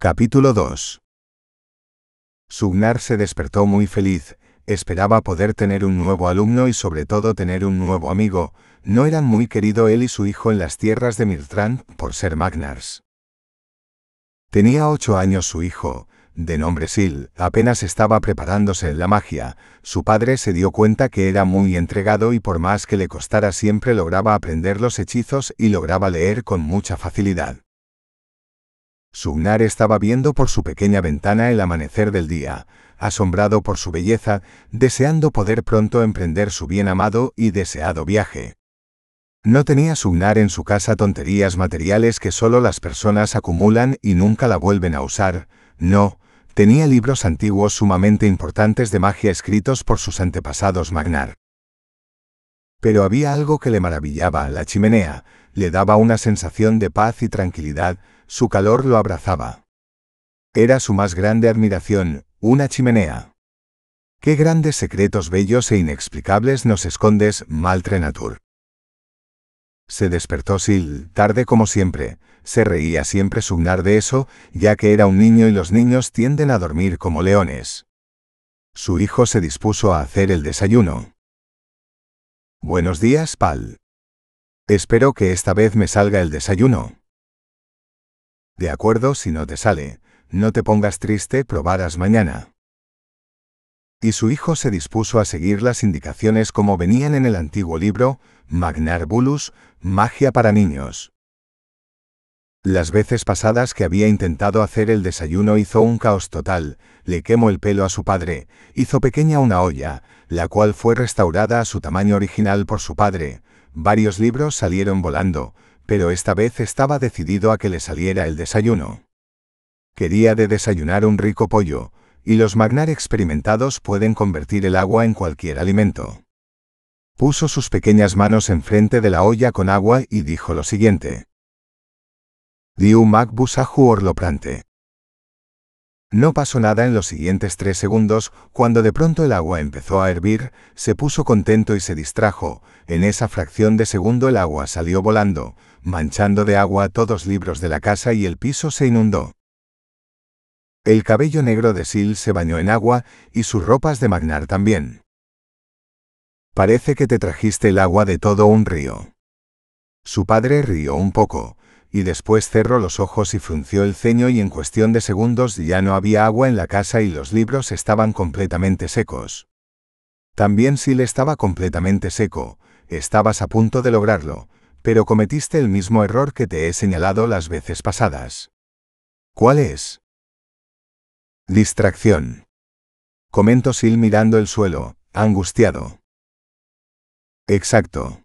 Capítulo 2 Sugnar se despertó muy feliz, esperaba poder tener un nuevo alumno y sobre todo tener un nuevo amigo, no eran muy querido él y su hijo en las tierras de Mirtrand por ser Magnars. Tenía ocho años su hijo, de nombre Sil, apenas estaba preparándose en la magia, su padre se dio cuenta que era muy entregado y por más que le costara siempre lograba aprender los hechizos y lograba leer con mucha facilidad. Sugnar estaba viendo por su pequeña ventana el amanecer del día, asombrado por su belleza, deseando poder pronto emprender su bien amado y deseado viaje. No tenía Sugnar en su casa tonterías materiales que solo las personas acumulan y nunca la vuelven a usar, no, tenía libros antiguos sumamente importantes de magia escritos por sus antepasados Magnar. Pero había algo que le maravillaba, la chimenea, le daba una sensación de paz y tranquilidad, su calor lo abrazaba. Era su más grande admiración, una chimenea. Qué grandes secretos bellos e inexplicables nos escondes, Maltrenatur. Se despertó Sil, tarde como siempre, se reía siempre Sugnar de eso, ya que era un niño y los niños tienden a dormir como leones. Su hijo se dispuso a hacer el desayuno. Buenos días, Pal. Espero que esta vez me salga el desayuno. De acuerdo, si no te sale, no te pongas triste, probarás mañana. Y su hijo se dispuso a seguir las indicaciones como venían en el antiguo libro, Magnar Bulus, Magia para Niños. Las veces pasadas que había intentado hacer el desayuno hizo un caos total, le quemó el pelo a su padre, hizo pequeña una olla, la cual fue restaurada a su tamaño original por su padre, varios libros salieron volando, pero esta vez estaba decidido a que le saliera el desayuno. Quería de desayunar un rico pollo, y los magnar experimentados pueden convertir el agua en cualquier alimento. Puso sus pequeñas manos enfrente de la olla con agua y dijo lo siguiente. Diu mag busahu orloprante. No pasó nada en los siguientes tres segundos, cuando de pronto el agua empezó a hervir, se puso contento y se distrajo, en esa fracción de segundo el agua salió volando, manchando de agua todos libros de la casa y el piso se inundó. El cabello negro de Sil se bañó en agua y sus ropas de Magnar también. Parece que te trajiste el agua de todo un río. Su padre rió un poco, y después cerró los ojos y frunció el ceño y en cuestión de segundos ya no había agua en la casa y los libros estaban completamente secos. También Sil estaba completamente seco, estabas a punto de lograrlo, pero cometiste el mismo error que te he señalado las veces pasadas. ¿Cuál es? Distracción. Comentó Sil mirando el suelo, angustiado. Exacto.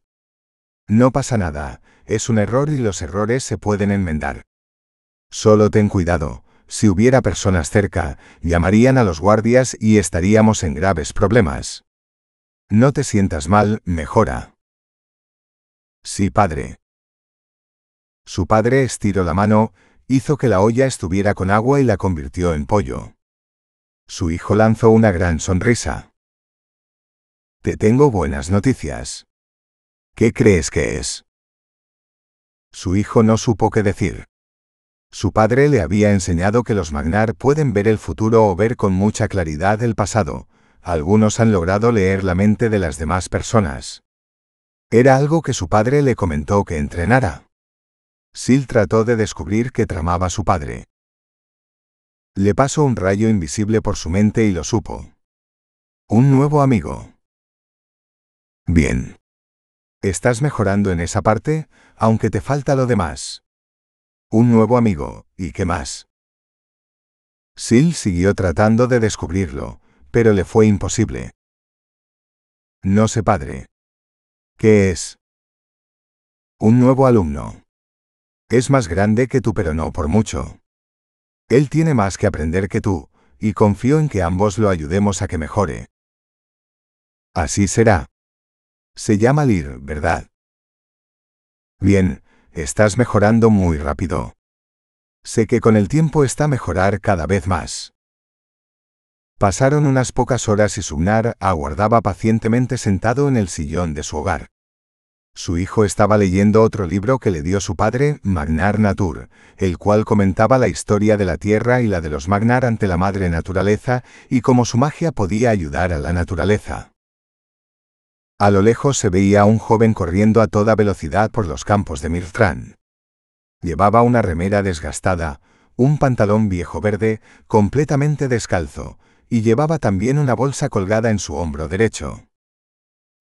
No pasa nada, es un error y los errores se pueden enmendar. Solo ten cuidado, si hubiera personas cerca, llamarían a los guardias y estaríamos en graves problemas. No te sientas mal, mejora. Sí, padre. Su padre estiró la mano, hizo que la olla estuviera con agua y la convirtió en pollo. Su hijo lanzó una gran sonrisa. Te tengo buenas noticias. ¿Qué crees que es? Su hijo no supo qué decir. Su padre le había enseñado que los Magnar pueden ver el futuro o ver con mucha claridad el pasado. Algunos han logrado leer la mente de las demás personas. Era algo que su padre le comentó que entrenara. Sil trató de descubrir qué tramaba su padre. Le pasó un rayo invisible por su mente y lo supo. Un nuevo amigo. Bien. Estás mejorando en esa parte, aunque te falta lo demás. Un nuevo amigo, ¿y qué más? Sil siguió tratando de descubrirlo, pero le fue imposible. No sé, padre. ¿Qué es? Un nuevo alumno. Es más grande que tú pero no por mucho. Él tiene más que aprender que tú, y confío en que ambos lo ayudemos a que mejore. Así será. Se llama Lir, ¿verdad? Bien, estás mejorando muy rápido. Sé que con el tiempo está mejorar cada vez más. Pasaron unas pocas horas y Sugnar aguardaba pacientemente sentado en el sillón de su hogar. Su hijo estaba leyendo otro libro que le dio su padre, Magnar Natur, el cual comentaba la historia de la Tierra y la de los Magnar ante la madre naturaleza y cómo su magia podía ayudar a la naturaleza. A lo lejos se veía a un joven corriendo a toda velocidad por los campos de Mirtran. Llevaba una remera desgastada, un pantalón viejo verde, completamente descalzo, y llevaba también una bolsa colgada en su hombro derecho.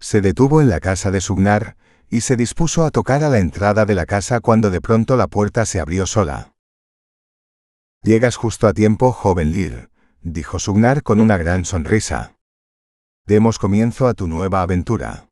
Se detuvo en la casa de Sugnar, y se dispuso a tocar a la entrada de la casa cuando de pronto la puerta se abrió sola. Llegas justo a tiempo, joven Lir, dijo Sugnar con una gran sonrisa. Demos comienzo a tu nueva aventura.